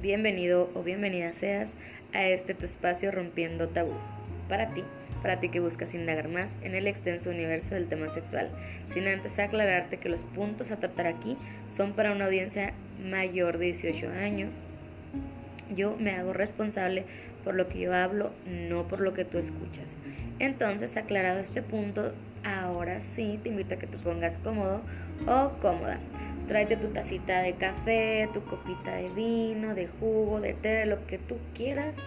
bienvenido o bienvenida seas a este tu espacio Rompiendo Tabús. Para ti, para ti que buscas indagar más en el extenso universo del tema sexual, sin antes aclararte que los puntos a tratar aquí son para una audiencia mayor de 18 años. Yo me hago responsable por lo que yo hablo, no por lo que tú escuchas. Entonces, aclarado este punto, ahora sí te invito a que te pongas cómodo o cómoda. Tráete tu tacita de café, tu copita de vino, de jugo, de té, lo que tú quieras,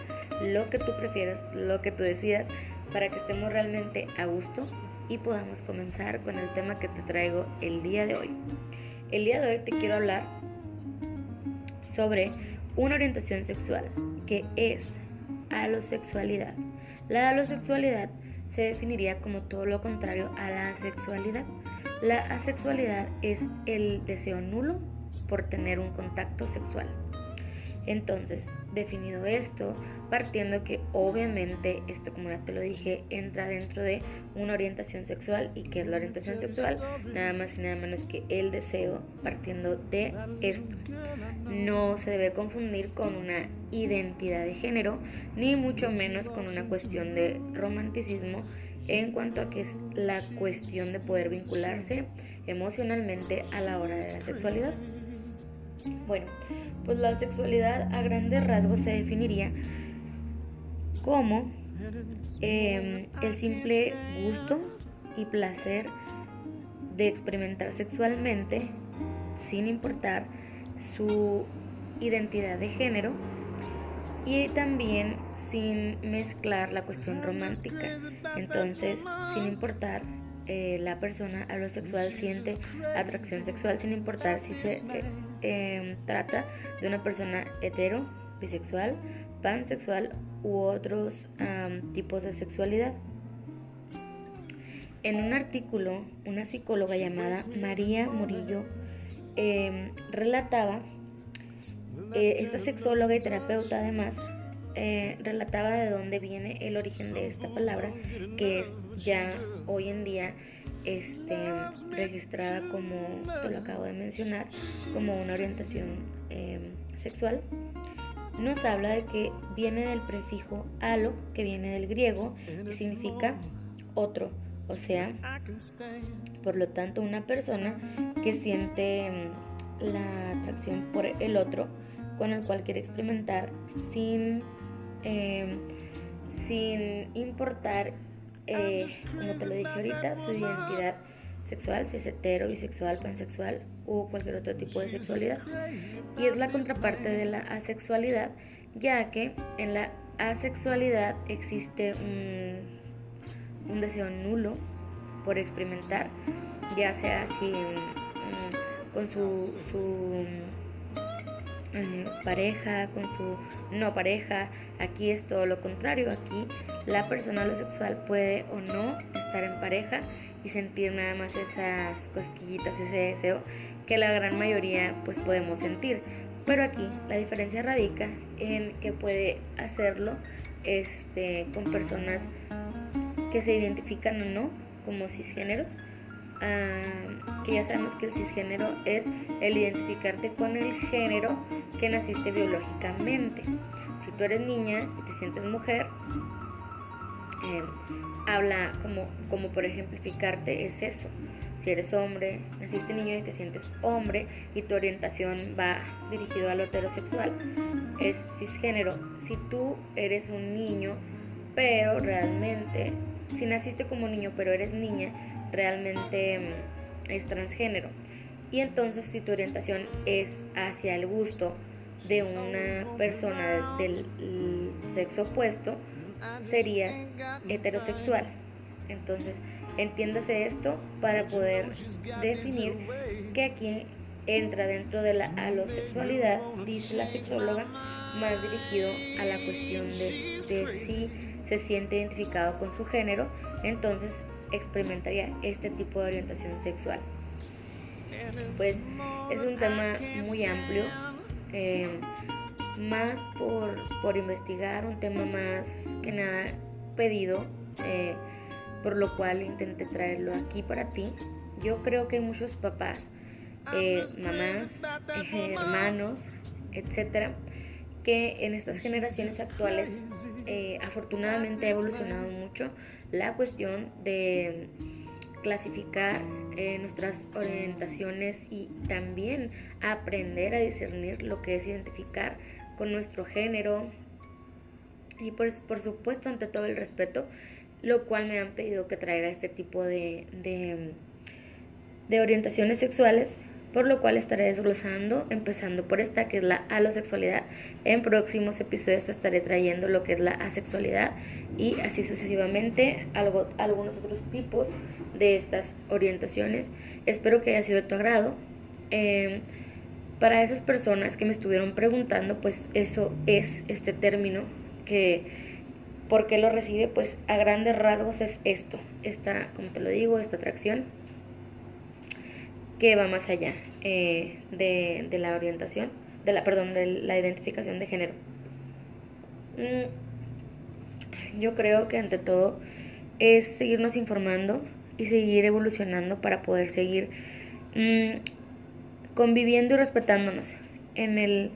lo que tú prefieras, lo que tú decidas, para que estemos realmente a gusto y podamos comenzar con el tema que te traigo el día de hoy. El día de hoy te quiero hablar sobre una orientación sexual que es alosexualidad. La alosexualidad se definiría como todo lo contrario a la asexualidad. La asexualidad es el deseo nulo por tener un contacto sexual. Entonces, definido esto, partiendo que obviamente esto, como ya te lo dije, entra dentro de una orientación sexual. ¿Y qué es la orientación sexual? Nada más y nada menos que el deseo partiendo de esto. No se debe confundir con una identidad de género, ni mucho menos con una cuestión de romanticismo en cuanto a que es la cuestión de poder vincularse emocionalmente a la hora de la sexualidad. Bueno, pues la sexualidad a grandes rasgos se definiría como em, el simple gusto y placer de experimentar sexualmente sin importar su identidad de género y también sin mezclar la cuestión romántica. Entonces, sin importar eh, la persona a lo sexual siente atracción sexual sin importar si se eh, em, trata de una persona hetero, bisexual, pansexual u otros tipos de sexualidad. En un artículo, una psicóloga llamada María Murillo em, relataba, eh, esta sexóloga y terapeuta además, eh, relataba de dónde viene el origen de esta palabra, que es ya hoy en día este, registrada como, te lo acabo de mencionar, como una orientación em, sexual. Nos habla de que viene del prefijo alo, que viene del griego y significa otro, o sea, por lo tanto, una persona que siente em, la atracción por el otro con el cual quiere experimentar sin Em, sin importar, eh, como te lo dije ahorita, su identidad sexual, si es hetero, bisexual, pansexual o cualquier otro tipo de sexualidad. Y es la contraparte de la asexualidad, ya que en la asexualidad existe un, deseo nulo por experimentar, ya sea así con su pareja, con su no pareja. Aquí es todo lo contrario. Aquí la persona lo sexual puede o no estar en pareja y sentir nada más esas cosquillitas, ese deseo que la gran mayoría pues podemos sentir. Pero aquí la diferencia radica en que puede hacerlo este, con personas que se identifican o no como cisgéneros que ya sabemos que el cisgénero es el identificarte con el género que naciste biológicamente. Si tú eres niña y te sientes mujer, em, habla como, como por ejemplificarte es eso. Si eres hombre, naciste niño y te sientes hombre y tu orientación va dirigido a lo heterosexual, es cisgénero. Si tú eres un niño, pero realmente, si naciste como niño pero eres niña, realmente mm, es transgénero. Y entonces si tu orientación es hacia el gusto de una persona del sexo opuesto, serías heterosexual. Entonces, entiéndase esto para poder definir que aquí entra dentro de la alosexualidad, dice la sexóloga, más dirigido a la cuestión de, de si se siente identificado con su género, entonces experimentaría este tipo de orientación sexual. Pues es un tema muy amplio, eh, más por, investigar, un tema más que nada pedido, eh, por lo cual intenté traerlo aquí para ti. Yo creo que muchos papás, eh, mamás, hermanos, etcétera, que en estas generaciones actuales eh, afortunadamente ha evolucionado mucho la cuestión de clasificar eh, nuestras orientaciones y también aprender a discernir lo que es identificar con nuestro género. Y pues por supuesto ante todo el respeto lo cual me han pedido que traiga este tipo de, de, orientaciones sexuales, por lo cual estaré desglosando, empezando por esta que es la alosexualidad. En próximos episodios estaré trayendo lo que es la asexualidad y así sucesivamente algo, algunos otros tipos de estas orientaciones. Espero que haya sido de tu agrado. Em, para esas personas que me estuvieron preguntando, pues eso es este término que ¿Por qué lo recibe? Pues a grandes rasgos es esto, esta, como te lo digo, esta atracción que va más allá eh, de, la orientación, de la, perdón, de la identificación de género. Mm, yo creo que ante todo es seguirnos informando y seguir evolucionando para poder seguir mm, conviviendo y respetándonos en el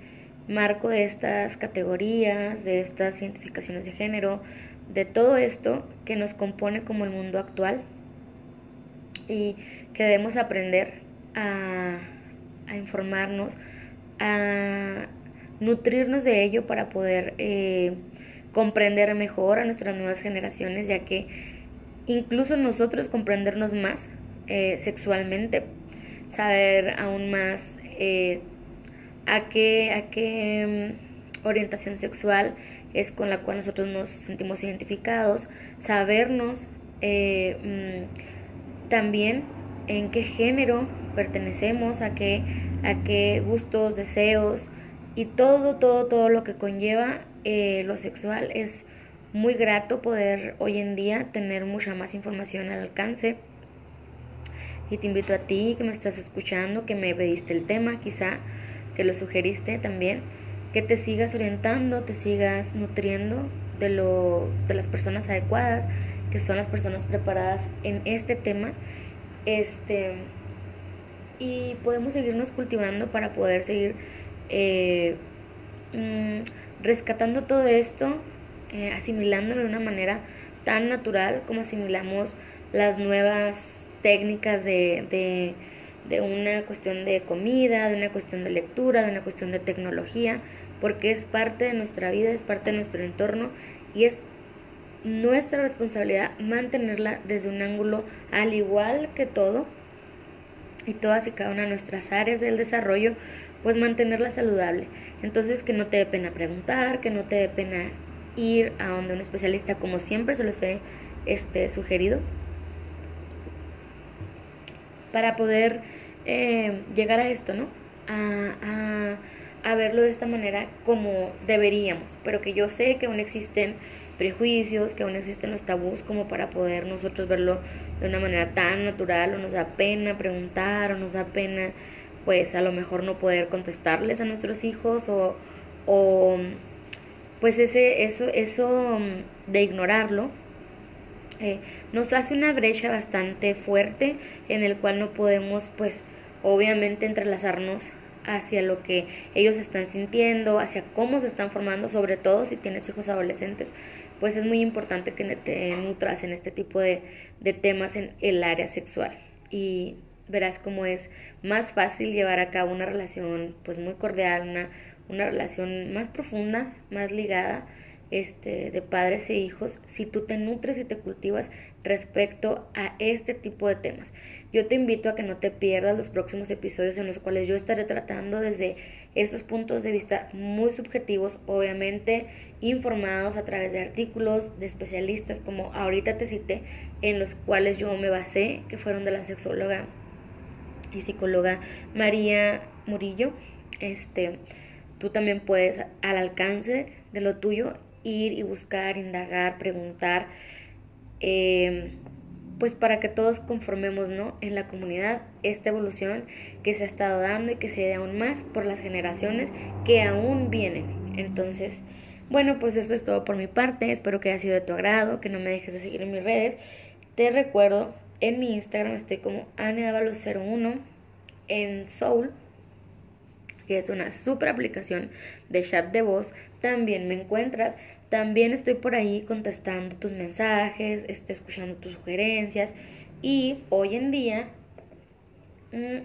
marco de estas categorías, de estas identificaciones de género, de todo esto que nos compone como el mundo actual y que debemos aprender a, informarnos, a nutrirnos de ello para poder eh, comprender mejor a nuestras nuevas generaciones, ya que incluso nosotros comprendernos más eh, sexualmente, saber aún más eh, a qué, a qué mm, orientación sexual es con la cual nosotros nos sentimos identificados, sabernos mm, también en qué género pertenecemos, a qué, a qué gustos, deseos y todo, todo, todo lo que conlleva eh, lo sexual es muy grato poder hoy en día tener mucha más información al alcance. Y te invito a ti que me estás escuchando, que me pediste el tema, quizá que lo sugeriste también, que te sigas orientando, te sigas nutriendo de, lo, de las personas adecuadas, que son las personas preparadas en este tema. Este, y podemos seguirnos cultivando para poder seguir eh, mm, rescatando todo esto, eh, asimilándolo de una manera tan natural como asimilamos las nuevas técnicas de de una cuestión de comida, de una cuestión de lectura, de una cuestión de tecnología, porque es parte de nuestra vida, es parte de nuestro entorno y es nuestra responsabilidad mantenerla desde un ángulo al igual que todo y todas y cada una de nuestras áreas del desarrollo, pues mantenerla saludable. Entonces que no te dé pena preguntar, que no te dé pena ir a donde un especialista, como siempre se los he este, sugerido, para poder eh, llegar a esto, ¿no? A, a, verlo de esta manera como deberíamos, pero que yo sé que aún existen prejuicios, que aún existen los tabús como para poder nosotros verlo de una manera tan natural o nos da pena preguntar o nos da pena pues a lo mejor no poder contestarles a nuestros hijos o, o pues ese eso eso de ignorarlo eh, nos hace una brecha bastante fuerte en el cual no podemos pues obviamente entrelazarnos hacia lo que ellos están sintiendo, hacia cómo se están formando, sobre todo si tienes hijos adolescentes, pues es muy importante que te nutras en este tipo de, de temas en el área sexual. Y verás cómo es más fácil llevar a cabo una relación pues muy cordial, una, una relación más profunda, más ligada este, de padres e hijos si tú te nutres y te cultivas respecto a este tipo de temas. Yo te invito a que no te pierdas los próximos episodios en los cuales yo estaré tratando desde esos puntos de vista muy subjetivos, obviamente informados a través de artículos de especialistas como ahorita te cité, en los cuales yo me basé, que fueron de la sexóloga y psicóloga María Murillo. Este, tú también puedes al alcance de lo tuyo ir y buscar, indagar, preguntar, eh, pues para que todos conformemos ¿no? en la comunidad esta evolución que se ha estado dando y que se dé aún más por las generaciones que aún vienen. Entonces, bueno, pues esto es todo por mi parte. Espero que haya sido de tu agrado, que no me dejes de seguir en mis redes. Te recuerdo, en mi Instagram estoy como aneavalos01, en Soul que es una super aplicación de chat de voz, también me encuentras. También estoy por ahí contestando tus mensajes, este, escuchando tus sugerencias. Y hoy en día, mm,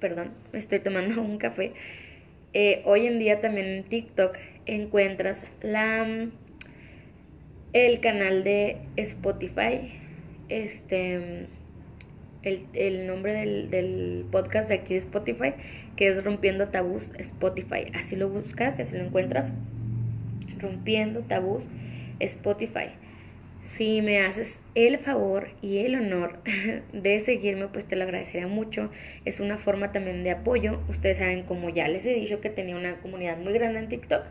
perdón, me estoy tomando un café. Eh, hoy en día también en TikTok encuentras la el canal de Spotify. Este el, nombre del, del, podcast de aquí de Spotify, que es Rompiendo Tabús Spotify. Así lo buscas y así lo encuentras. Rompiendo Tabús Spotify. Si me haces el favor y el honor de seguirme, pues te lo agradecería mucho. Es una forma también de apoyo. Ustedes saben, como ya les he dicho, que tenía una comunidad muy grande en TikTok,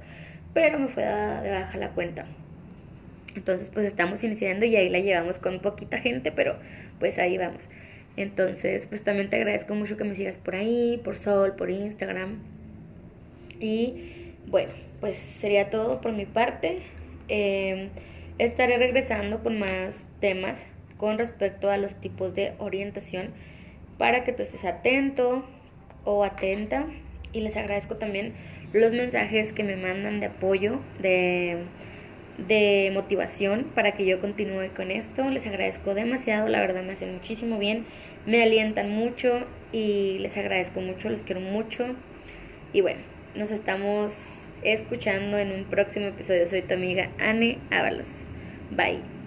pero me fue de baja la cuenta. Entonces, pues estamos iniciando y ahí la llevamos con poquita gente, pero pues ahí vamos. Entonces, pues también te agradezco mucho que me sigas por ahí, por Sol, por Instagram. Y bueno, pues sería todo por mi parte. Em, estaré regresando con más temas con respecto a los tipos de orientación para que tú estés atento o atenta. Y les agradezco también los mensajes que me mandan de apoyo, de de motivación para que yo continúe con esto. Les agradezco demasiado, la verdad me hacen muchísimo bien, me alientan mucho y les agradezco mucho, los quiero mucho. Y bueno, nos estamos escuchando en un próximo episodio. Soy tu amiga Anne Ábalos. Bye.